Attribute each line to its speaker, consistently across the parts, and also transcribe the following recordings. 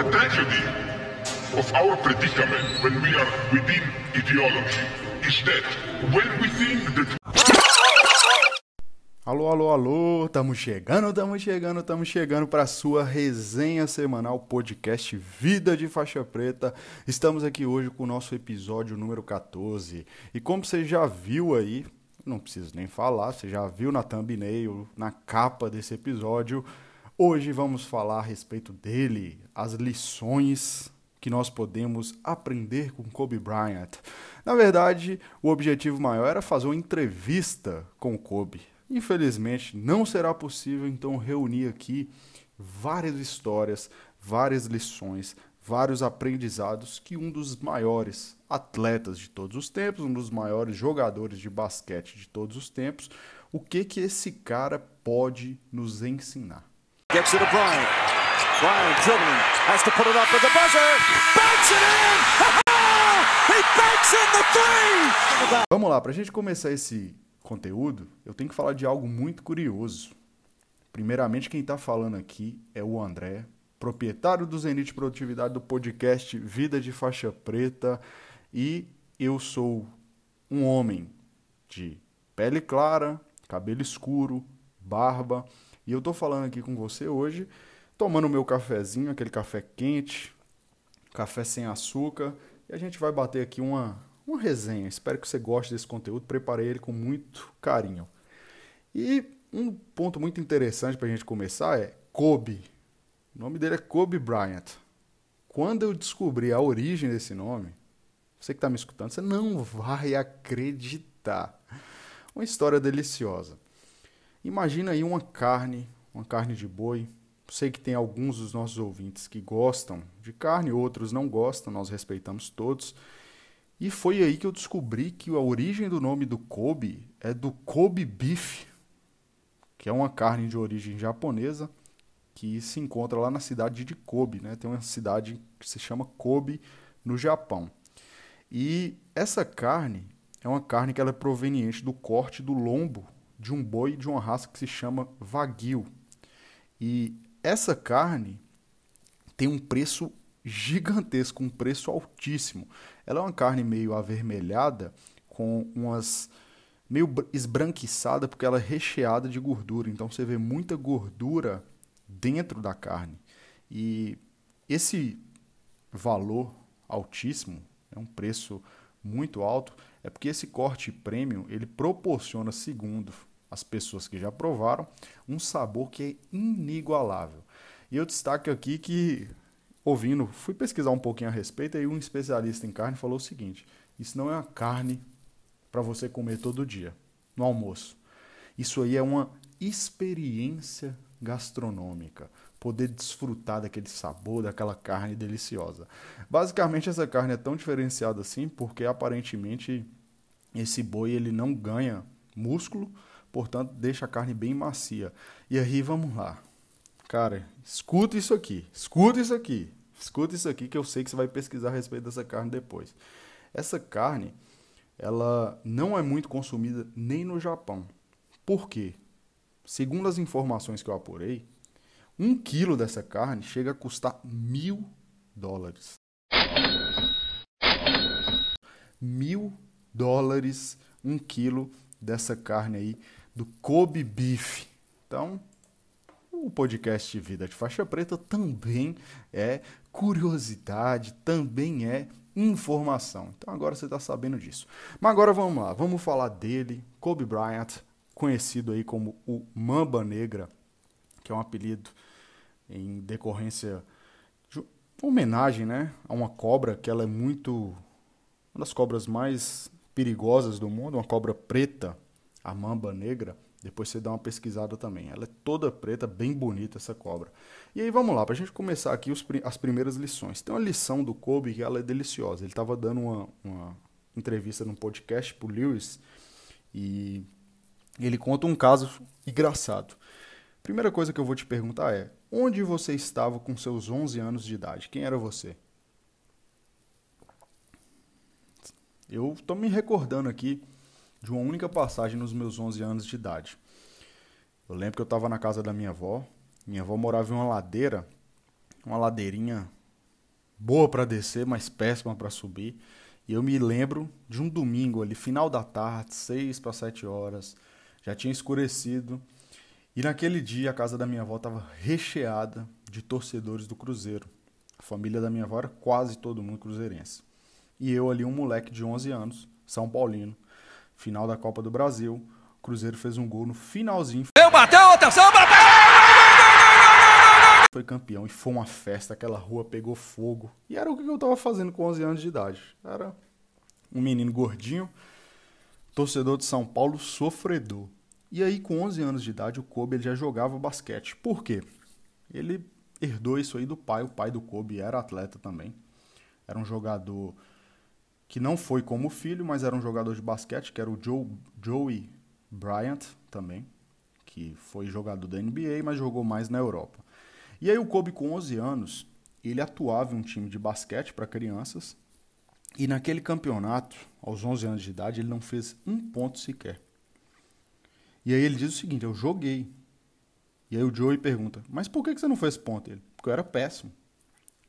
Speaker 1: The tragedy of our predicament when we are within ideology is that when we think that
Speaker 2: Alô, alô, alô, tamo chegando, tamo chegando, tamo chegando para sua resenha semanal podcast Vida de Faixa Preta. Estamos aqui hoje com o nosso episódio número 14. E como você já viu aí, não preciso nem falar, você já viu na thumbnail, na capa desse episódio, hoje vamos falar a respeito dele, as lições que nós podemos aprender com Kobe Bryant. Na verdade, o objetivo maior era fazer uma entrevista com Kobe. Infelizmente, não será possível então reunir aqui várias histórias, várias lições, vários aprendizados que um dos maiores atletas de todos os tempos, um dos maiores jogadores de basquete de todos os tempos, o que que esse cara pode nos ensinar.
Speaker 3: Gets it to Bryant. Bryant dribbling. Has to put it up with the buzzer. Banks it in! He banks in the three!
Speaker 2: Vamos lá, para a gente começar esse conteúdo, eu tenho que falar de algo muito curioso. Primeiramente, quem está falando aqui é o André, proprietário do Zenit Produtividade do podcast Vida de Faixa Preta, e eu sou um homem de pele clara, cabelo escuro, barba, e eu estou falando aqui com você hoje, tomando meu cafezinho, aquele café quente, café sem açúcar, e a gente vai bater aqui uma, uma resenha. Espero que você goste desse conteúdo. Preparei ele com muito carinho. E um ponto muito interessante para a gente começar é Kobe. O nome dele é Kobe Bryant. Quando eu descobri a origem desse nome, você que está me escutando, você não vai acreditar. Uma história deliciosa. Imagina aí uma carne, uma carne de boi. Sei que tem alguns dos nossos ouvintes que gostam de carne, outros não gostam, nós respeitamos todos. E foi aí que eu descobri que a origem do nome do Kobe é do Kobe Beef, que é uma carne de origem japonesa que se encontra lá na cidade de Kobe, né? Tem uma cidade que se chama Kobe no Japão. E essa carne é uma carne que ela é proveniente do corte do lombo de um boi de uma raça que se chama Wagyu. E essa carne tem um preço gigantesco, um preço altíssimo. Ela é uma carne meio avermelhada, com umas meio esbranquiçada, porque ela é recheada de gordura. Então você vê muita gordura dentro da carne. E esse valor altíssimo, é um preço muito alto, é porque esse corte premium ele proporciona, segundo as pessoas que já provaram, um sabor que é inigualável. E eu destaco aqui que ouvindo, fui pesquisar um pouquinho a respeito e um especialista em carne falou o seguinte: isso não é uma carne para você comer todo dia, no almoço. Isso aí é uma experiência gastronômica, poder desfrutar daquele sabor, daquela carne deliciosa. Basicamente essa carne é tão diferenciada assim porque aparentemente esse boi ele não ganha músculo, portanto deixa a carne bem macia. E aí vamos lá. Cara, escuta isso aqui, escuta isso aqui, escuta isso aqui que eu sei que você vai pesquisar a respeito dessa carne depois. Essa carne, ela não é muito consumida nem no Japão. Por quê? Segundo as informações que eu apurei, um quilo dessa carne chega a custar mil dólares. Mil dólares um quilo dessa carne aí do Kobe Beef. Então, o podcast Vida de Faixa Preta também é curiosidade, também é informação. Então agora você está sabendo disso. Mas agora vamos lá, vamos falar dele, Kobe Bryant, conhecido aí como o Mamba Negra, que é um apelido em decorrência de homenagem, né, a uma cobra que ela é muito uma das cobras mais perigosas do mundo, uma cobra preta, a Mamba Negra. Depois você dá uma pesquisada também. Ela é toda preta, bem bonita essa cobra. E aí vamos lá, para a gente começar aqui os, as primeiras lições. Tem uma lição do Kobe que ela é deliciosa. Ele estava dando uma, uma entrevista num podcast pro Lewis e ele conta um caso engraçado. Primeira coisa que eu vou te perguntar é: onde você estava com seus 11 anos de idade? Quem era você? Eu estou me recordando aqui de uma única passagem nos meus 11 anos de idade. Eu lembro que eu estava na casa da minha avó. Minha avó morava em uma ladeira, uma ladeirinha boa para descer, mas péssima para subir. E eu me lembro de um domingo ali, final da tarde, 6 para 7 horas, já tinha escurecido. E naquele dia a casa da minha avó estava recheada de torcedores do Cruzeiro. A família da minha avó era quase todo mundo cruzeirense. E eu ali, um moleque de 11 anos, São Paulino, final da Copa do Brasil, o Cruzeiro fez um gol no finalzinho.
Speaker 3: Eu bateu, atenção, bateu!
Speaker 2: Foi campeão e foi uma festa, aquela rua pegou fogo. E era o que eu tava fazendo com 11 anos de idade. Era um menino gordinho, torcedor de São Paulo, sofredor. E aí, com 11 anos de idade, o Kobe ele já jogava basquete. Por quê? Ele herdou isso aí do pai. O pai do Kobe era atleta também. Era um jogador que não foi como filho, mas era um jogador de basquete, que era o Joe, Joey Bryant também, que foi jogador da NBA, mas jogou mais na Europa. E aí o Kobe, com 11 anos, ele atuava em um time de basquete para crianças, e naquele campeonato, aos 11 anos de idade, ele não fez um ponto sequer. E aí ele diz o seguinte: eu joguei. E aí o Joey pergunta: mas por que você não fez ponto? Ele: porque eu era péssimo.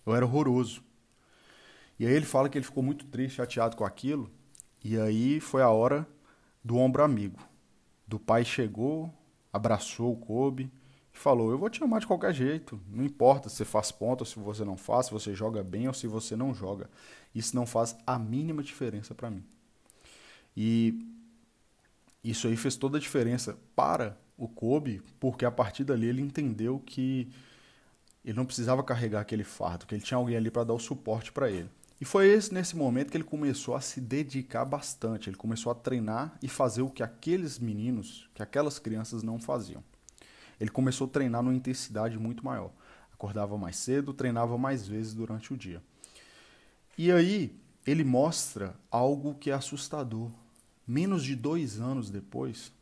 Speaker 2: Eu era horroroso. E aí ele fala que ele ficou muito triste, chateado com aquilo. E aí foi a hora do ombro amigo. Do pai chegou, abraçou o Kobe e falou: Eu vou te amar de qualquer jeito. Não importa se você faz ponto ou se você não faz, se você joga bem ou se você não joga. Isso não faz a mínima diferença para mim. E isso aí fez toda a diferença para o Kobe, porque a partir dali ele entendeu que ele não precisava carregar aquele fardo, que ele tinha alguém ali para dar o suporte para ele. E foi esse, nesse momento que ele começou a se dedicar bastante, ele começou a treinar e fazer o que aqueles meninos, que aquelas crianças não faziam. Ele começou a treinar numa intensidade muito maior. Acordava mais cedo, treinava mais vezes durante o dia. E aí ele mostra algo que é assustador menos de dois anos depois,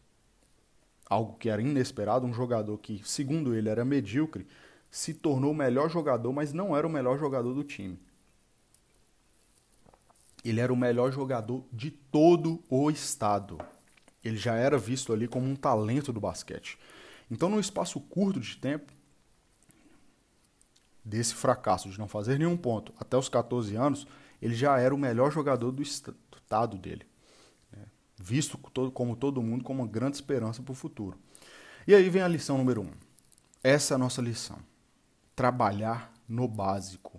Speaker 2: algo que era inesperado, um jogador que, segundo ele, era medíocre, se tornou o melhor jogador, mas não era o melhor jogador do time. Ele era o melhor jogador de todo o estado. Ele já era visto ali como um talento do basquete. Então, num espaço curto de tempo, desse fracasso de não fazer nenhum ponto até os 14 anos, ele já era o melhor jogador do estado dele visto como todo mundo como uma grande esperança para o futuro. E aí vem a lição número um. Essa é a nossa lição. Trabalhar no básico.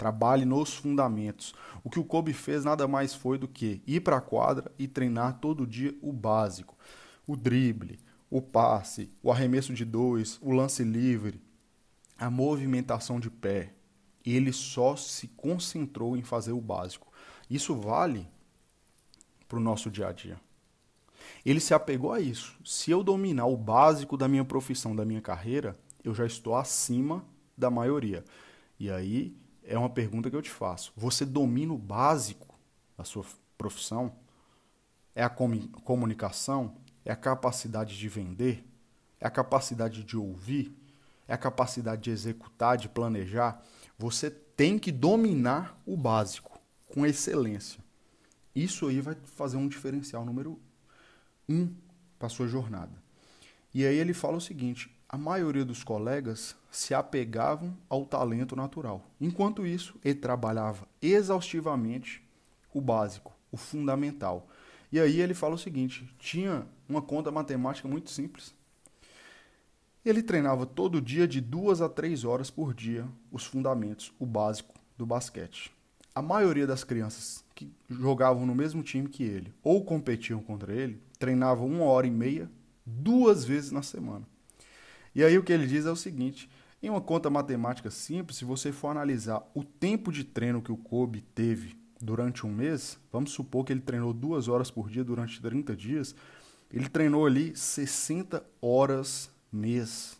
Speaker 2: Trabalhe nos fundamentos. O que o Kobe fez nada mais foi do que ir para a quadra e treinar todo dia o básico. O drible, o passe, o arremesso de dois, o lance livre, a movimentação de pé. Ele só se concentrou em fazer o básico. Isso vale para o nosso dia a dia. Ele se apegou a isso. Se eu dominar o básico da minha profissão, da minha carreira, eu já estou acima da maioria. E aí é uma pergunta que eu te faço. Você domina o básico da sua profissão? É a comunicação? É a capacidade de vender? É a capacidade de ouvir? É a capacidade de executar, de planejar? Você tem que dominar o básico com excelência. Isso aí vai fazer um diferencial número um para sua jornada. E aí ele fala o seguinte: a maioria dos colegas se apegavam ao talento natural. Enquanto isso, ele trabalhava exaustivamente o básico, o fundamental. E aí ele fala o seguinte: tinha uma conta matemática muito simples. Ele treinava todo dia de duas a três horas por dia os fundamentos, o básico do basquete. A maioria das crianças que jogavam no mesmo time que ele ou competiam contra ele treinavam uma hora e meia duas vezes na semana. E aí o que ele diz é o seguinte: em uma conta matemática simples, se você for analisar o tempo de treino que o Kobe teve durante um mês, vamos supor que ele treinou duas horas por dia durante 30 dias, ele treinou ali 60 horas mês.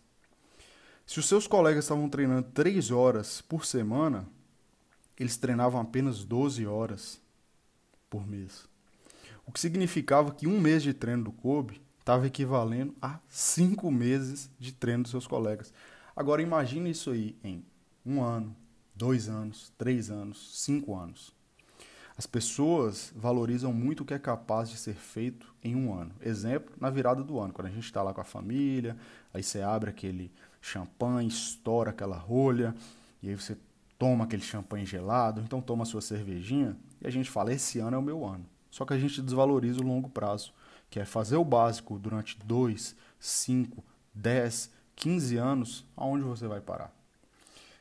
Speaker 2: Se os seus colegas estavam treinando 3 horas por semana, eles treinavam apenas 12 horas por mês. O que significava que um mês de treino do Kobe estava equivalendo a cinco meses de treino dos seus colegas. Agora imagine isso aí em um ano, dois anos, três anos, cinco anos. As pessoas valorizam muito o que é capaz de ser feito em um ano. Exemplo, na virada do ano, quando a gente está lá com a família, aí você abre aquele champanhe, estoura aquela rolha, e aí você toma aquele champanhe gelado, então toma sua cervejinha e a gente fala: esse ano é o meu ano. Só que a gente desvaloriza o longo prazo, que é fazer o básico durante 2, 5, 10, 15 anos, aonde você vai parar?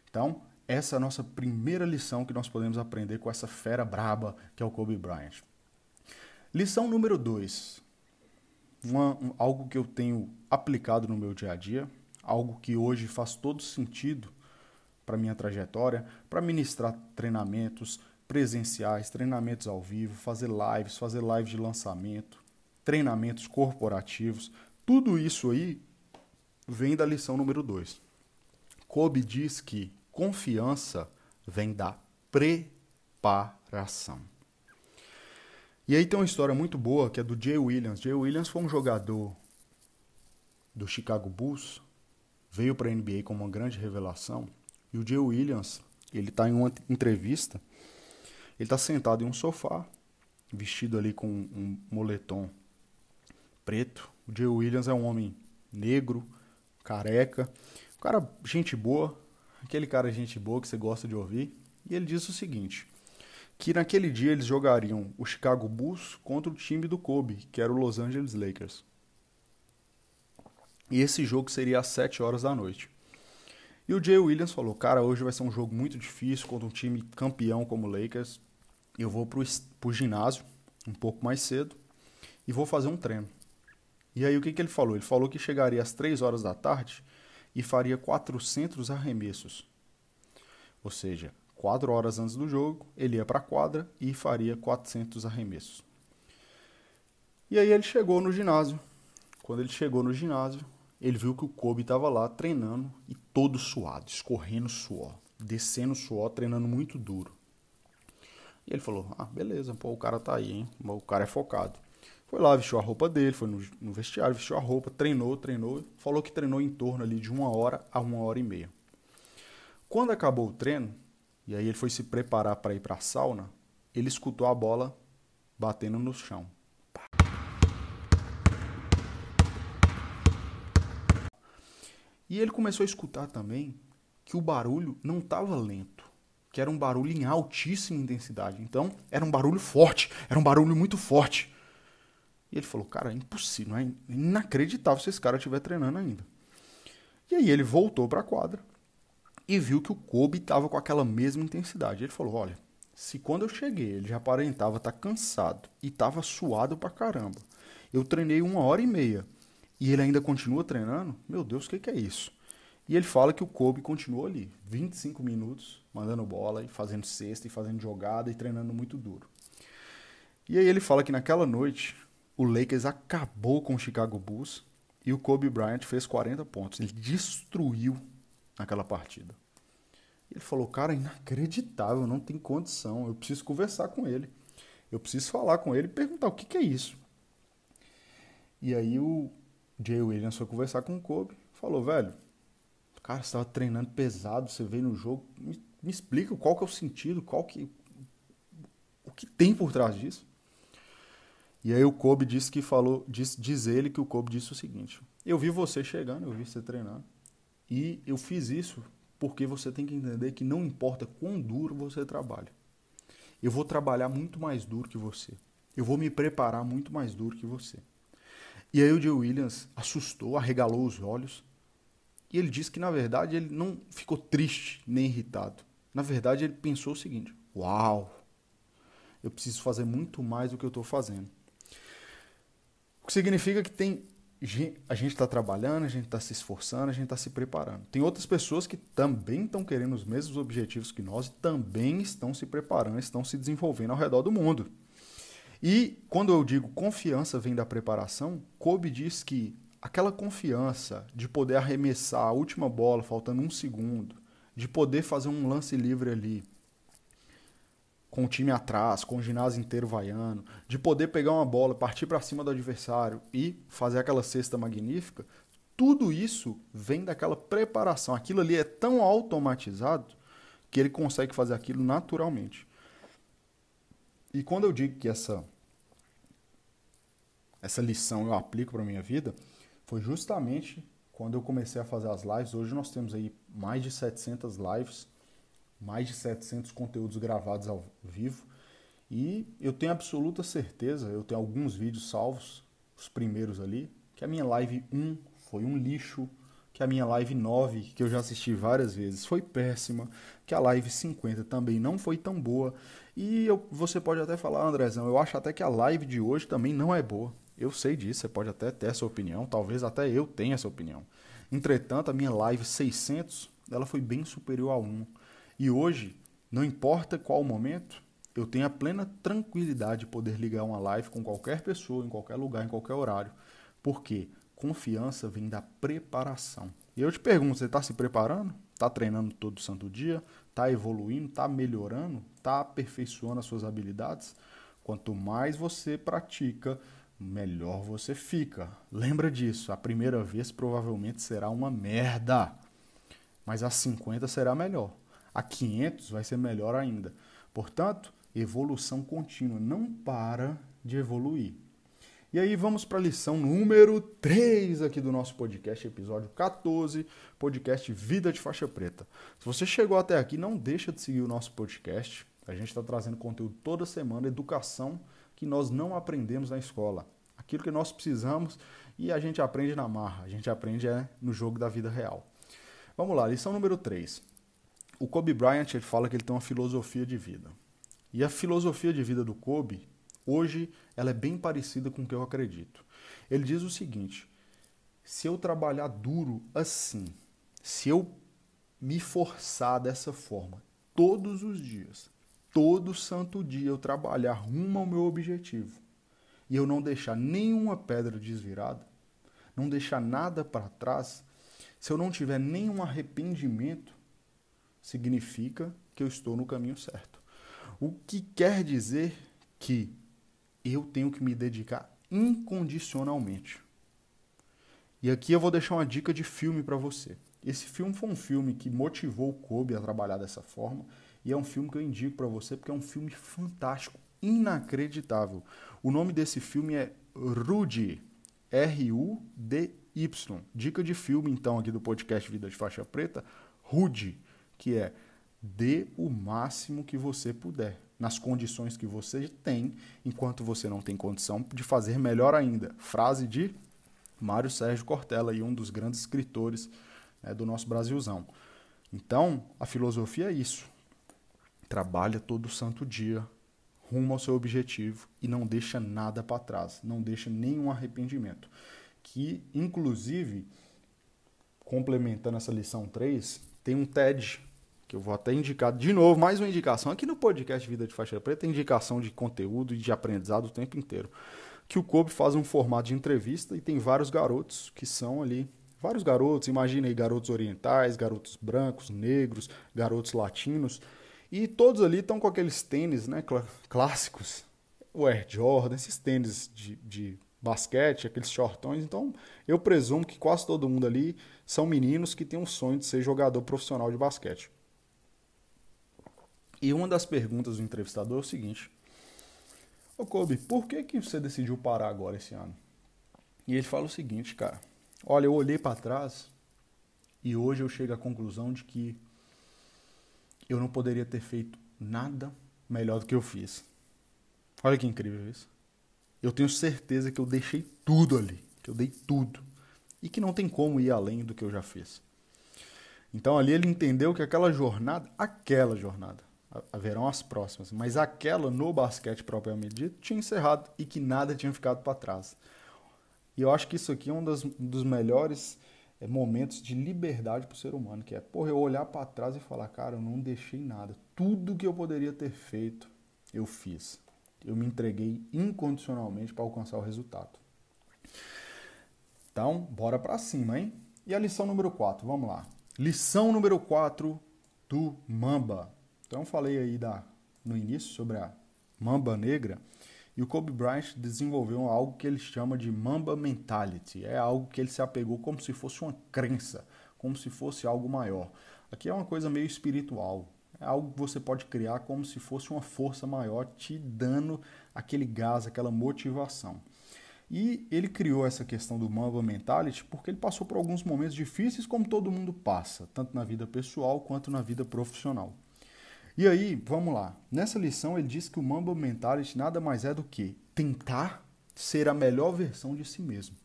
Speaker 2: Então, essa é a nossa primeira lição que nós podemos aprender com essa fera braba que é o Kobe Bryant. Lição número 2. Um, algo que eu tenho aplicado no meu dia a dia, algo que hoje faz todo sentido para minha trajetória, para ministrar treinamentos presenciais, treinamentos ao vivo, fazer lives, fazer lives de lançamento, treinamentos corporativos, tudo isso aí vem da lição número 2. Kobe diz que confiança vem da preparação. E aí tem uma história muito boa que é do Jay Williams. Jay Williams foi um jogador do Chicago Bulls, veio para a NBA como uma grande revelação. E o Jay Williams, ele está em uma entrevista, ele está sentado em um sofá, vestido ali com um moletom preto. O Jay Williams é um homem negro, careca, cara gente boa, aquele cara gente boa que você gosta de ouvir, e ele disse o seguinte: que naquele dia eles jogariam o Chicago Bulls contra o time do Kobe, que era o Los Angeles Lakers. E esse jogo seria às 7 horas da noite. E o Jay Williams falou: Cara, hoje vai ser um jogo muito difícil contra um time campeão como o Lakers. Eu vou pro, pro ginásio um pouco mais cedo e vou fazer um treino. E aí o que, que ele falou? Ele falou que chegaria às 3 horas da tarde e faria 400 arremessos. Ou seja, 4 horas antes do jogo, ele ia para a quadra e faria 400 arremessos. E aí ele chegou no ginásio. Quando ele chegou no ginásio, ele viu que o Kobe estava lá treinando e todo suado, escorrendo suor, descendo suor, treinando muito duro. E ele falou: Ah, beleza, pô, o cara tá aí, hein? O cara é focado. Foi lá, vestiu a roupa dele, foi no, no vestiário, vestiu a roupa, treinou, treinou. Falou que treinou em torno ali de uma hora a uma hora e meia. Quando acabou o treino, e aí ele foi se preparar para ir para a sauna, ele escutou a bola batendo no chão. E ele começou a escutar também que o barulho não estava lento, que era um barulho em altíssima intensidade. Então, era um barulho forte, era um barulho muito forte. E ele falou, cara, é impossível, é inacreditável se esse cara estiver treinando ainda. E aí ele voltou para a quadra e viu que o Kobe estava com aquela mesma intensidade. Ele falou, olha, se quando eu cheguei ele já aparentava estar tá cansado e estava suado pra caramba, eu treinei uma hora e meia e ele ainda continua treinando, meu Deus, o que, que é isso? E ele fala que o Kobe continuou ali, 25 minutos, mandando bola e fazendo cesta e fazendo jogada e treinando muito duro. E aí ele fala que naquela noite o Lakers acabou com o Chicago Bulls e o Kobe Bryant fez 40 pontos. Ele destruiu naquela partida. Ele falou, cara, inacreditável, não tem condição. Eu preciso conversar com ele. Eu preciso falar com ele e perguntar o que, que é isso. E aí o Jay Williams foi conversar com o Kobe. Falou, velho, cara, você estava treinando pesado, você veio no jogo. Me, me explica qual que é o sentido, qual que. O que tem por trás disso? E aí o Kobe disse que falou, diz, diz ele que o Kobe disse o seguinte: Eu vi você chegando, eu vi você treinando. E eu fiz isso porque você tem que entender que não importa quão duro você trabalha. Eu vou trabalhar muito mais duro que você. Eu vou me preparar muito mais duro que você. E aí o Joe Williams assustou, arregalou os olhos. E ele disse que na verdade ele não ficou triste nem irritado. Na verdade ele pensou o seguinte: Uau! Eu preciso fazer muito mais do que eu estou fazendo. Que significa que tem a gente está trabalhando, a gente está se esforçando, a gente está se preparando. Tem outras pessoas que também estão querendo os mesmos objetivos que nós e também estão se preparando, estão se desenvolvendo ao redor do mundo. E quando eu digo confiança vem da preparação, Kobe diz que aquela confiança de poder arremessar a última bola faltando um segundo, de poder fazer um lance livre ali, com o time atrás, com o ginásio inteiro vaiando, de poder pegar uma bola, partir para cima do adversário e fazer aquela cesta magnífica, tudo isso vem daquela preparação. Aquilo ali é tão automatizado que ele consegue fazer aquilo naturalmente. E quando eu digo que essa essa lição eu aplico para minha vida, foi justamente quando eu comecei a fazer as lives. Hoje nós temos aí mais de 700 lives mais de 700 conteúdos gravados ao vivo. E eu tenho absoluta certeza, eu tenho alguns vídeos salvos, os primeiros ali, que a minha live 1 foi um lixo, que a minha live 9, que eu já assisti várias vezes, foi péssima, que a live 50 também não foi tão boa. E eu, você pode até falar, Andrezão, eu acho até que a live de hoje também não é boa. Eu sei disso, você pode até ter essa opinião, talvez até eu tenha essa opinião. Entretanto, a minha live 600, ela foi bem superior a 1. E hoje, não importa qual momento, eu tenho a plena tranquilidade de poder ligar uma live com qualquer pessoa, em qualquer lugar, em qualquer horário. Por quê? Confiança vem da preparação. E eu te pergunto, você está se preparando? Está treinando todo santo dia? Está evoluindo? Está melhorando? Está aperfeiçoando as suas habilidades? Quanto mais você pratica, melhor você fica. Lembra disso, a primeira vez provavelmente será uma merda, mas a 50 será melhor. A 500 vai ser melhor ainda. Portanto, evolução contínua, não para de evoluir. E aí vamos para a lição número 3 aqui do nosso podcast, episódio 14, podcast Vida de Faixa Preta. Se você chegou até aqui, não deixa de seguir o nosso podcast. A gente está trazendo conteúdo toda semana, educação que nós não aprendemos na escola. Aquilo que nós precisamos e a gente aprende na marra, a gente aprende é no jogo da vida real. Vamos lá, lição número 3. O Kobe Bryant ele fala que ele tem uma filosofia de vida. E a filosofia de vida do Kobe, hoje, ela é bem parecida com o que eu acredito. Ele diz o seguinte: se eu trabalhar duro assim, se eu me forçar dessa forma, todos os dias, todo santo dia eu trabalhar rumo ao meu objetivo e eu não deixar nenhuma pedra desvirada, não deixar nada para trás, se eu não tiver nenhum arrependimento, significa que eu estou no caminho certo. O que quer dizer que eu tenho que me dedicar incondicionalmente. E aqui eu vou deixar uma dica de filme para você. Esse filme foi um filme que motivou o Kobe a trabalhar dessa forma e é um filme que eu indico para você porque é um filme fantástico, inacreditável. O nome desse filme é Rudy, R-U-D-Y. Dica de filme, então, aqui do podcast Vida de Faixa Preta, Rudy, que é dê o máximo que você puder, nas condições que você tem, enquanto você não tem condição de fazer melhor ainda. Frase de Mário Sérgio Cortella, e um dos grandes escritores né, do nosso Brasilzão. Então, a filosofia é isso trabalha todo santo dia rumo ao seu objetivo e não deixa nada para trás, não deixa nenhum arrependimento. Que, inclusive, complementando essa lição 3, tem um TED que eu vou até indicar de novo, mais uma indicação. Aqui no podcast Vida de Faixa Preta indicação de conteúdo e de aprendizado o tempo inteiro. Que o Kobe faz um formato de entrevista e tem vários garotos que são ali. Vários garotos, imagina aí garotos orientais, garotos brancos, negros, garotos latinos e todos ali estão com aqueles tênis né, cl clássicos, o Air Jordan, esses tênis de, de basquete, aqueles shortões. Então, eu presumo que quase todo mundo ali são meninos que têm um sonho de ser jogador profissional de basquete. E uma das perguntas do entrevistador é o seguinte: Ô Kobe, por que, que você decidiu parar agora esse ano? E ele fala o seguinte, cara: Olha, eu olhei para trás e hoje eu chego à conclusão de que eu não poderia ter feito nada melhor do que eu fiz. Olha que incrível isso. Eu tenho certeza que eu deixei tudo ali, que eu dei tudo e que não tem como ir além do que eu já fiz. Então ali ele entendeu que aquela jornada, aquela jornada, haverão as próximas, mas aquela no basquete propriamente dito tinha encerrado e que nada tinha ficado para trás. E eu acho que isso aqui é um dos, melhores é, momentos de liberdade para o ser humano, que é, porra, eu olhar para trás e falar, cara, eu não deixei nada. Tudo que eu poderia ter feito, eu fiz. Eu me entreguei incondicionalmente para alcançar o resultado. Então, bora para cima, hein? E a lição número 4, vamos lá. Lição número 4 do Mamba. Então, falei aí da, no início sobre a Mamba Negra. E o Kobe Bryant desenvolveu algo que ele chama de Mamba Mentality. É algo que ele se apegou como se fosse uma crença, como se fosse algo maior. Aqui é uma coisa meio espiritual. É algo que você pode criar como se fosse uma força maior te dando aquele gás, aquela motivação. E ele criou essa questão do Mamba Mentality porque ele passou por alguns momentos difíceis, como todo mundo passa, tanto na vida pessoal quanto na vida profissional. E aí, vamos lá. Nessa lição ele diz que o Mamba Mentality nada mais é do que tentar ser a melhor versão de si mesmo.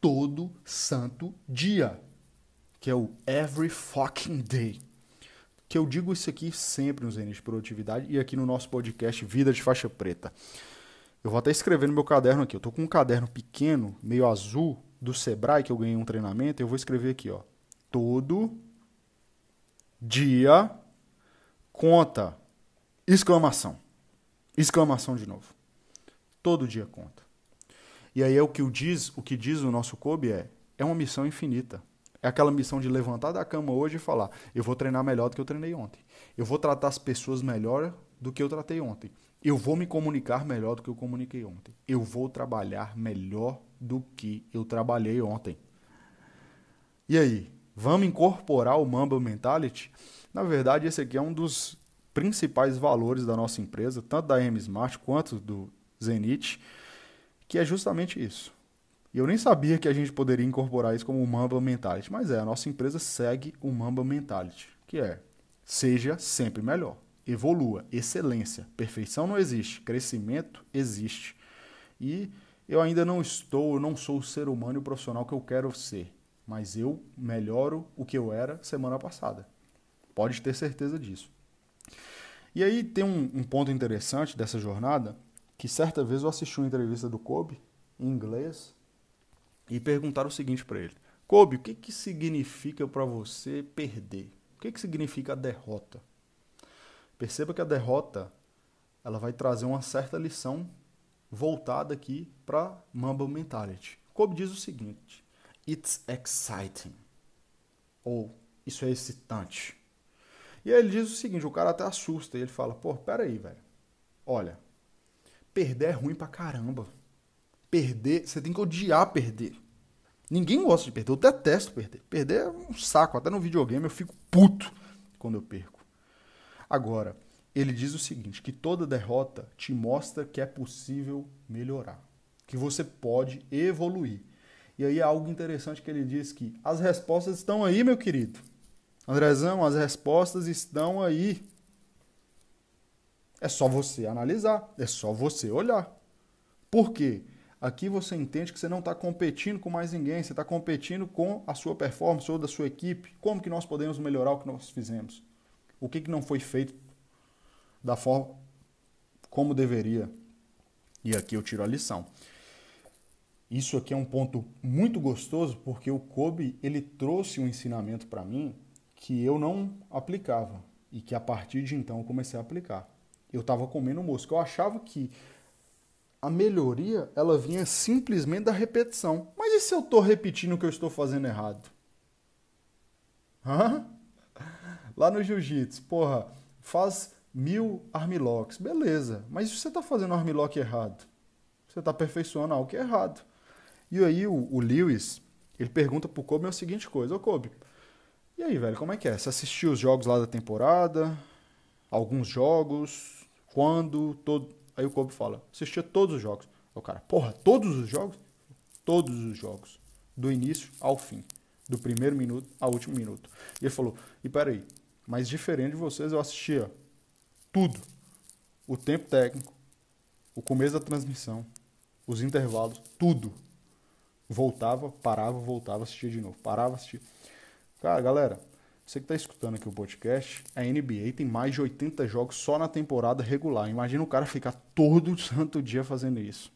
Speaker 2: Todo santo dia. Que é o every fucking day. Que eu digo isso aqui sempre nos Zenit de Produtividade e aqui no nosso podcast Vida de Faixa Preta. Eu vou até escrever no meu caderno aqui. Eu tô com um caderno pequeno, meio azul, do Sebrae, que eu ganhei um treinamento. Eu vou escrever aqui, ó. Todo dia conta. Exclamação. Exclamação de novo. Todo dia conta. E aí é o que o diz, o que diz o nosso Kobe é, é uma missão infinita. É aquela missão de levantar da cama hoje e falar: eu vou treinar melhor do que eu treinei ontem. Eu vou tratar as pessoas melhor do que eu tratei ontem. Eu vou me comunicar melhor do que eu comuniquei ontem. Eu vou trabalhar melhor do que eu trabalhei ontem. E aí, vamos incorporar o Mamba Mentality? Na verdade, esse aqui é um dos principais valores da nossa empresa, tanto da M Smart quanto do Zenit, que é justamente isso. E eu nem sabia que a gente poderia incorporar isso como o Mamba Mentality, mas é, a nossa empresa segue o Mamba Mentality, que é seja sempre melhor evolua. Excelência. Perfeição não existe. Crescimento existe. E eu ainda não estou, não sou o ser humano e o profissional que eu quero ser. Mas eu melhoro o que eu era semana passada. Pode ter certeza disso. E aí tem um, um ponto interessante dessa jornada, que certa vez eu assisti uma entrevista do Kobe, em inglês, e perguntaram o seguinte para ele. Kobe, o que, que significa para você perder? O que, que significa a derrota? Perceba que a derrota ela vai trazer uma certa lição voltada aqui para Mamba Mentality. Kobe diz o seguinte: It's exciting. Ou isso é excitante. E aí ele diz o seguinte: o cara até assusta. E ele fala: pô, peraí, velho. Olha, perder é ruim pra caramba. Perder, você tem que odiar perder. Ninguém gosta de perder, eu detesto perder. Perder é um saco, até no videogame eu fico puto quando eu perco. Agora, ele diz o seguinte: que toda derrota te mostra que é possível melhorar, que você pode evoluir. E aí é algo interessante que ele diz que as respostas estão aí, meu querido. Andrezão, as respostas estão aí. É só você analisar, é só você olhar. Por quê? Aqui você entende que você não está competindo com mais ninguém, você está competindo com a sua performance ou da sua equipe. Como que nós podemos melhorar o que nós fizemos? O que, que não foi feito da forma como deveria? E aqui eu tiro a lição. Isso aqui é um ponto muito gostoso porque o Kobe ele trouxe um ensinamento para mim que eu não aplicava e que a partir de então eu comecei a aplicar. Eu estava comendo mosca. Eu achava que a melhoria ela vinha simplesmente da repetição. Mas e se eu estou repetindo o que eu estou fazendo errado? Hã? Lá no jiu-jitsu, porra, faz mil armlocks. Beleza, mas se você está fazendo armlock errado, você está aperfeiçoando algo que é errado. E aí o, o Lewis, ele pergunta pro Kobe a seguinte coisa, ô Kobe, e aí, velho, como é que é? Você assistiu os jogos lá da temporada? Alguns jogos? Quando? Todo... Aí o Kobe fala, assistia todos os jogos. O cara, porra, todos os jogos? Todos os jogos. Do início ao fim. Do primeiro minuto ao último minuto. E ele falou, e peraí, mas diferente de vocês, eu assistia tudo. O tempo técnico, o começo da transmissão, os intervalos, tudo. Voltava, parava, voltava, assistia de novo. Parava, assistia. Cara, galera, você que está escutando aqui o podcast, a NBA tem mais de 80 jogos só na temporada regular. Imagina o cara ficar todo santo dia fazendo isso.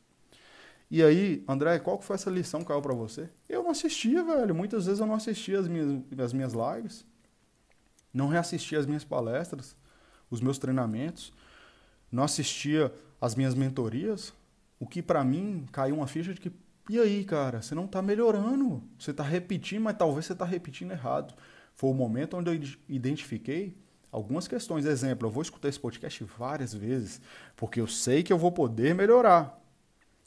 Speaker 2: E aí, André, qual que foi essa lição que caiu para você? Eu não assistia, velho. Muitas vezes eu não assistia as minhas, as minhas lives não reassistia as minhas palestras, os meus treinamentos, não assistia as minhas mentorias, o que para mim caiu uma ficha de que, e aí, cara, você não está melhorando, você está repetindo, mas talvez você está repetindo errado. Foi o momento onde eu identifiquei algumas questões. Exemplo, eu vou escutar esse podcast várias vezes, porque eu sei que eu vou poder melhorar.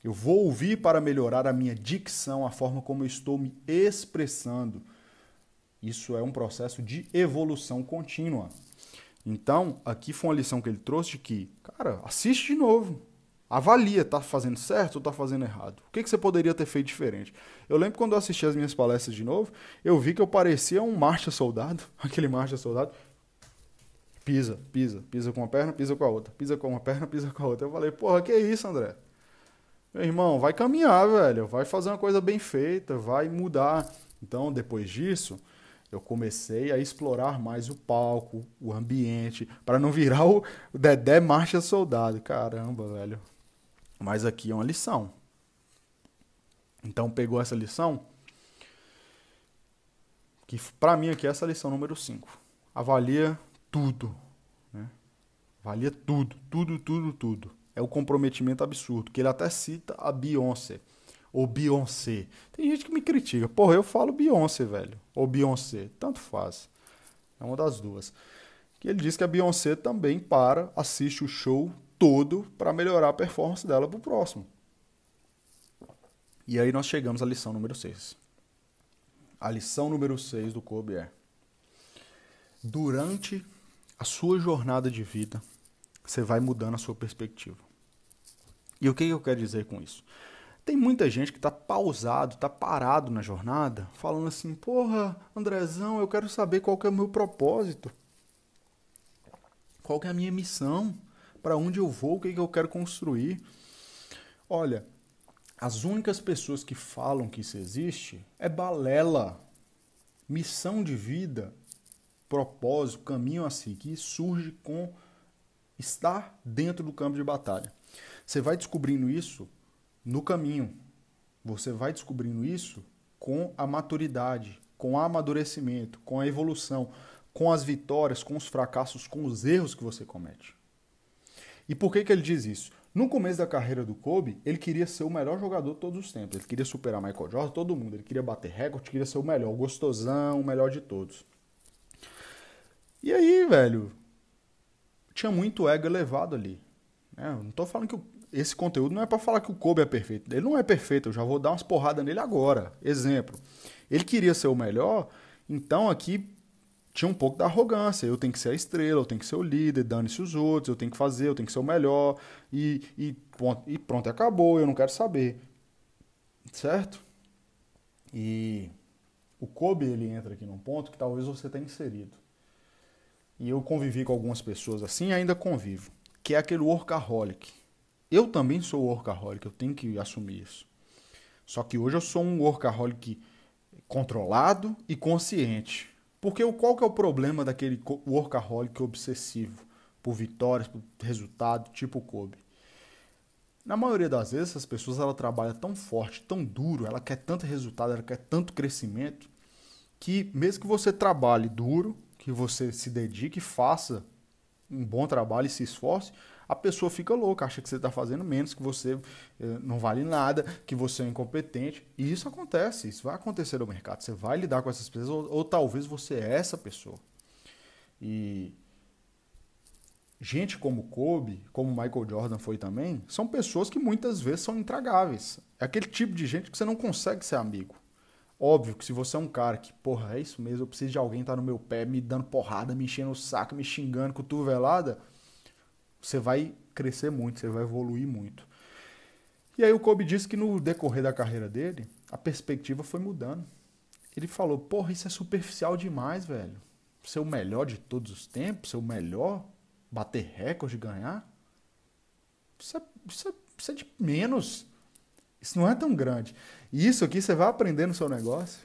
Speaker 2: Eu vou ouvir para melhorar a minha dicção, a forma como eu estou me expressando. Isso é um processo de evolução contínua. Então, aqui foi uma lição que ele trouxe de que, cara, assiste de novo. Avalia, tá fazendo certo ou tá fazendo errado? O que, que você poderia ter feito diferente? Eu lembro quando eu assisti as minhas palestras de novo, eu vi que eu parecia um marcha soldado, aquele marcha soldado. Pisa, pisa, pisa com uma perna, pisa com a outra, pisa com uma perna, pisa com a outra. Eu falei, porra, que isso, André? Meu irmão, vai caminhar, velho, vai fazer uma coisa bem feita, vai mudar. Então, depois disso, eu comecei a explorar mais o palco, o ambiente, para não virar o Dedé Marcha Soldado. Caramba, velho. Mas aqui é uma lição. Então, pegou essa lição? Que para mim aqui é essa lição número 5. Avalia tudo. Né? Avalia tudo, tudo, tudo, tudo. É o comprometimento absurdo. Que ele até cita a Beyoncé ou Beyoncé. Tem gente que me critica. Porra, eu falo Beyoncé, velho. Ou Beyoncé. Tanto faz. É uma das duas. Que ele diz que a Beyoncé também para, assiste o show todo para melhorar a performance dela pro próximo. E aí nós chegamos à lição número 6. A lição número 6 do Kobe é: durante a sua jornada de vida, você vai mudando a sua perspectiva. E o que eu quero dizer com isso? Tem muita gente que está pausado, está parado na jornada, falando assim: porra, Andrezão, eu quero saber qual que é o meu propósito. Qual que é a minha missão? Para onde eu vou? O que, que eu quero construir? Olha, as únicas pessoas que falam que isso existe é balela. Missão de vida, propósito, caminho a seguir surge com estar dentro do campo de batalha. Você vai descobrindo isso no caminho. Você vai descobrindo isso com a maturidade, com o amadurecimento, com a evolução, com as vitórias, com os fracassos, com os erros que você comete. E por que, que ele diz isso? No começo da carreira do Kobe, ele queria ser o melhor jogador de todos os tempos. Ele queria superar Michael Jordan, todo mundo. Ele queria bater recorde, queria ser o melhor, o gostosão, o melhor de todos. E aí, velho, tinha muito ego elevado ali. É, eu não tô falando que o esse conteúdo não é para falar que o Kobe é perfeito. Ele não é perfeito, eu já vou dar umas porradas nele agora. Exemplo. Ele queria ser o melhor, então aqui tinha um pouco da arrogância. Eu tenho que ser a estrela, eu tenho que ser o líder, dane-se os outros, eu tenho que fazer, eu tenho que ser o melhor. E, e, pronto, e pronto, acabou, eu não quero saber. Certo? E o Kobe ele entra aqui num ponto que talvez você tenha inserido. E eu convivi com algumas pessoas assim e ainda convivo. Que é aquele workaholic. Eu também sou workaholic, eu tenho que assumir isso. Só que hoje eu sou um workaholic controlado e consciente. Porque qual que é o problema daquele workaholic obsessivo por vitórias, por resultado, tipo Kobe? Na maioria das vezes, as pessoas ela trabalha tão forte, tão duro, ela quer tanto resultado, ela quer tanto crescimento, que mesmo que você trabalhe duro, que você se dedique, faça um bom trabalho e se esforce, a pessoa fica louca, acha que você está fazendo menos, que você eh, não vale nada, que você é incompetente. E isso acontece, isso vai acontecer no mercado. Você vai lidar com essas pessoas, ou, ou talvez você é essa pessoa. E gente como Kobe, como Michael Jordan foi também, são pessoas que muitas vezes são intragáveis. É aquele tipo de gente que você não consegue ser amigo. Óbvio que se você é um cara que, porra, é isso mesmo, eu preciso de alguém estar tá no meu pé, me dando porrada, me enchendo o saco, me xingando, cotovelada, você vai crescer muito, você vai evoluir muito. E aí o Kobe disse que no decorrer da carreira dele, a perspectiva foi mudando. Ele falou, porra, isso é superficial demais, velho. Ser o melhor de todos os tempos, ser o melhor, bater recorde, ganhar. Isso é, isso é, isso é de menos. Isso não é tão grande. E isso aqui você vai aprender no seu negócio.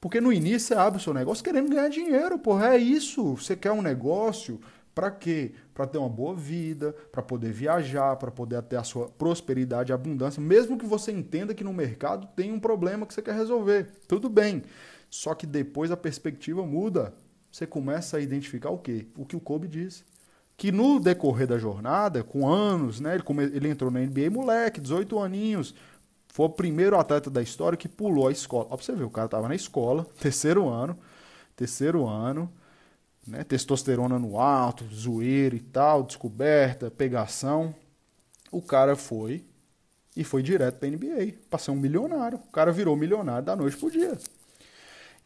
Speaker 2: Porque no início você abre o seu negócio querendo ganhar dinheiro, porra. É isso. Você quer um negócio, para quê? Para ter uma boa vida, para poder viajar, para poder ter a sua prosperidade e abundância, mesmo que você entenda que no mercado tem um problema que você quer resolver. Tudo bem. Só que depois a perspectiva muda. Você começa a identificar o quê? O que o Kobe disse. Que no decorrer da jornada, com anos, né? Ele, ele entrou na NBA moleque, 18 aninhos. Foi o primeiro atleta da história que pulou a escola. Ó, pra você ver, o cara tava na escola, terceiro ano, terceiro ano, né? Testosterona no alto, zoeira e tal, descoberta, pegação. O cara foi e foi direto para NBA, para ser um milionário. O cara virou milionário da noite pro dia.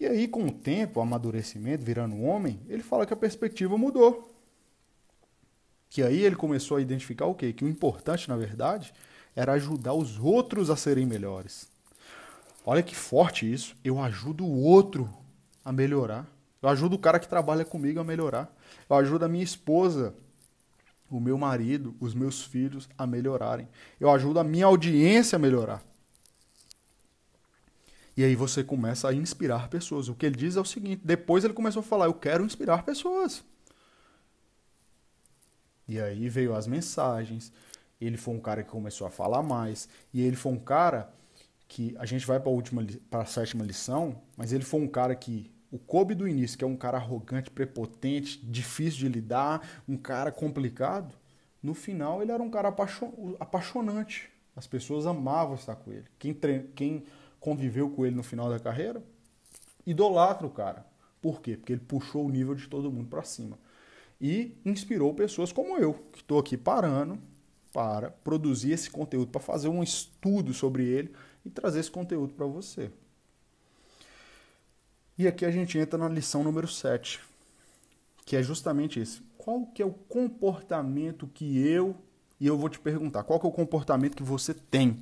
Speaker 2: E aí, com o tempo, o amadurecimento, virando homem, ele fala que a perspectiva mudou. Que aí ele começou a identificar o quê? Que o importante, na verdade, era ajudar os outros a serem melhores. Olha que forte isso. Eu ajudo o outro a melhorar. Eu ajudo o cara que trabalha comigo a melhorar. Eu ajudo a minha esposa, o meu marido, os meus filhos a melhorarem. Eu ajudo a minha audiência a melhorar. E aí você começa a inspirar pessoas. O que ele diz é o seguinte: depois ele começou a falar, eu quero inspirar pessoas. E aí veio as mensagens. Ele foi um cara que começou a falar mais. E ele foi um cara que a gente vai para a última, para a sétima lição, mas ele foi um cara que o Kobe do início, que é um cara arrogante, prepotente, difícil de lidar, um cara complicado, no final ele era um cara apaixonante. As pessoas amavam estar com ele. Quem, quem conviveu com ele no final da carreira, idolatra o cara. Por quê? Porque ele puxou o nível de todo mundo para cima. E inspirou pessoas como eu, que estou aqui parando para produzir esse conteúdo, para fazer um estudo sobre ele e trazer esse conteúdo para você. E aqui a gente entra na lição número 7, que é justamente esse. Qual que é o comportamento que eu, e eu vou te perguntar, qual que é o comportamento que você tem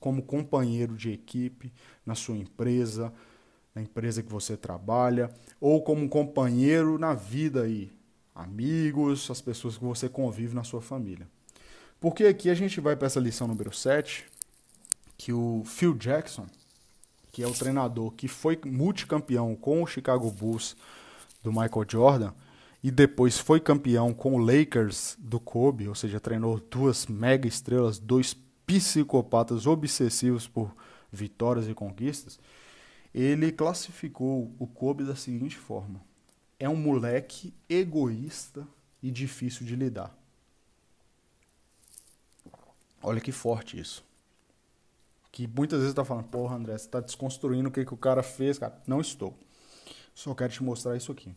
Speaker 2: como companheiro de equipe na sua empresa, na empresa que você trabalha, ou como companheiro na vida aí, amigos, as pessoas que você convive na sua família. Porque aqui a gente vai para essa lição número 7, que o Phil Jackson, que é o treinador que foi multicampeão com o Chicago Bulls do Michael Jordan e depois foi campeão com o Lakers do Kobe, ou seja, treinou duas mega estrelas, dois psicopatas obsessivos por vitórias e conquistas. Ele classificou o Kobe da seguinte forma: é um moleque egoísta e difícil de lidar. Olha que forte isso que muitas vezes está falando, porra, André, você está desconstruindo o que, que o cara fez, cara. Não estou. Só quero te mostrar isso aqui.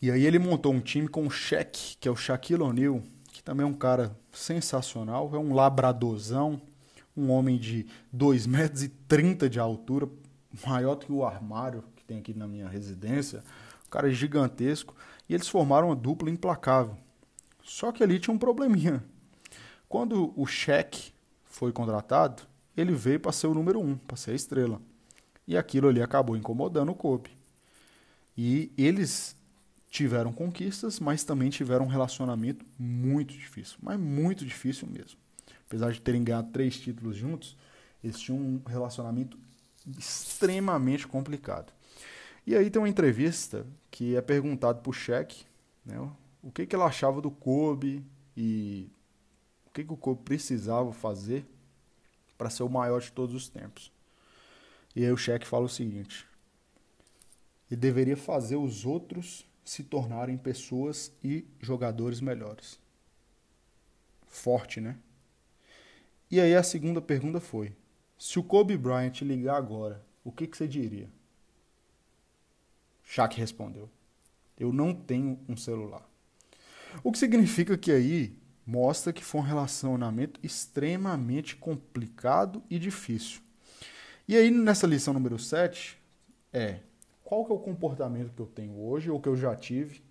Speaker 2: E aí ele montou um time com o Shaq, que é o Shaquille O'Neal, que também é um cara sensacional, é um labradorzão, um homem de 2,30 metros e de altura, maior do que o armário que tem aqui na minha residência, um cara gigantesco, e eles formaram uma dupla implacável. Só que ali tinha um probleminha. Quando o Shaq foi contratado, ele veio para ser o número um, para ser a estrela. E aquilo ali acabou incomodando o Kobe. E eles tiveram conquistas, mas também tiveram um relacionamento muito difícil, mas muito difícil mesmo. Apesar de terem ganhado três títulos juntos, eles tinham um relacionamento extremamente complicado. E aí tem uma entrevista que é perguntado para o Shaq, né, o que, que ele achava do Kobe e que, que o Kobe precisava fazer para ser o maior de todos os tempos. E aí o Shaq fala o seguinte: ele deveria fazer os outros se tornarem pessoas e jogadores melhores. Forte, né? E aí a segunda pergunta foi: se o Kobe Bryant ligar agora, o que, que você diria? Shaq respondeu: Eu não tenho um celular. O que significa que aí mostra que foi um relacionamento extremamente complicado e difícil. E aí, nessa lição número 7, é qual que é o comportamento que eu tenho hoje ou que eu já tive,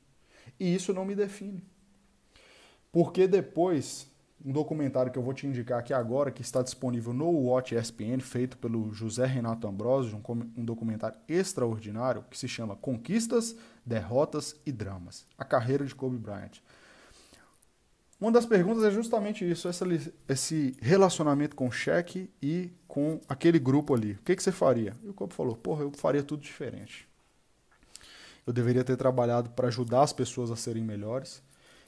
Speaker 2: e isso não me define. Porque depois, um documentário que eu vou te indicar aqui agora, que está disponível no Watch ESPN, feito pelo José Renato Ambrosio, um, um documentário extraordinário, que se chama Conquistas, Derrotas e Dramas, a carreira de Kobe Bryant. Uma das perguntas é justamente isso, essa, esse relacionamento com o cheque e com aquele grupo ali. O que, que você faria? E o Copo falou, porra, eu faria tudo diferente. Eu deveria ter trabalhado para ajudar as pessoas a serem melhores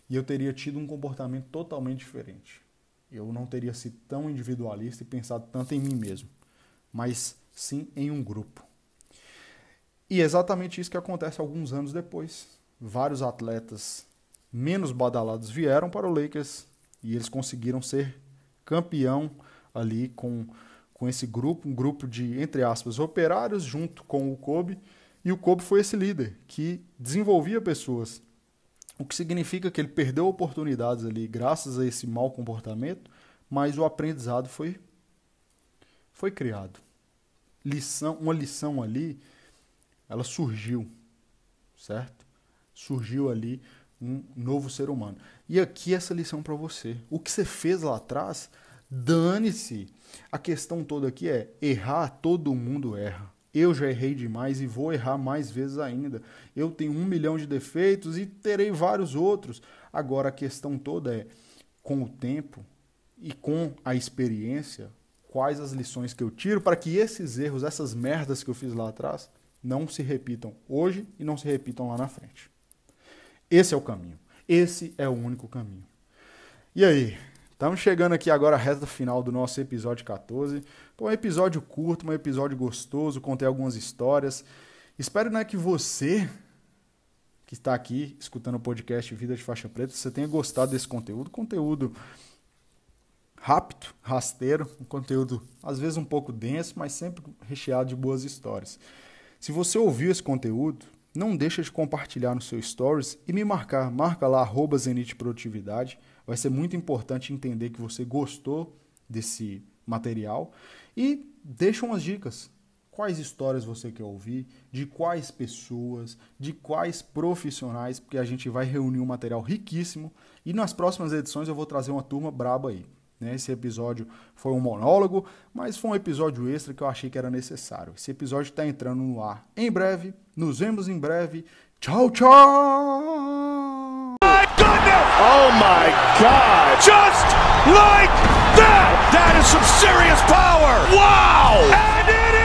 Speaker 2: e eu teria tido um comportamento totalmente diferente. Eu não teria sido tão individualista e pensado tanto em mim mesmo, mas sim em um grupo. E é exatamente isso que acontece alguns anos depois. Vários atletas menos badalados vieram para o Lakers e eles conseguiram ser campeão ali com, com esse grupo, um grupo de, entre aspas, operários junto com o Kobe. E o Kobe foi esse líder que desenvolvia pessoas. O que significa que ele perdeu oportunidades ali graças a esse mau comportamento, mas o aprendizado foi, foi criado. Lição, uma lição ali, ela surgiu, certo? Surgiu ali um novo ser humano. E aqui essa lição para você. O que você fez lá atrás, dane-se. A questão toda aqui é errar, todo mundo erra. Eu já errei demais e vou errar mais vezes ainda. Eu tenho um milhão de defeitos e terei vários outros. Agora a questão toda é, com o tempo e com a experiência, quais as lições que eu tiro para que esses erros, essas merdas que eu fiz lá atrás, não se repitam hoje e não se repitam lá na frente. Esse é o caminho. Esse é o único caminho. E aí? Estamos chegando aqui agora à reta final do nosso episódio 14. Foi um episódio curto, um episódio gostoso, contei algumas histórias. Espero né, que você que está aqui escutando o podcast Vida de Faixa Preta, você tenha gostado desse conteúdo. Conteúdo rápido, rasteiro, um conteúdo às vezes um pouco denso, mas sempre recheado de boas histórias. Se você ouviu esse conteúdo, não deixa de compartilhar no seu stories e me marcar. Marca lá, arroba Zenit Produtividade. Vai ser muito importante entender que você gostou desse material. E deixa umas dicas. Quais histórias você quer ouvir? De quais pessoas? De quais profissionais? Porque a gente vai reunir um material riquíssimo. E nas próximas edições eu vou trazer uma turma braba aí. Né? Esse episódio foi um monólogo, mas foi um episódio extra que eu achei que era necessário. Esse episódio está entrando no ar em breve. Nos vemos em breve. Tchau, tchau!
Speaker 3: My goodness! Oh my God! Just like that! That is some serious power! Wow! And it is!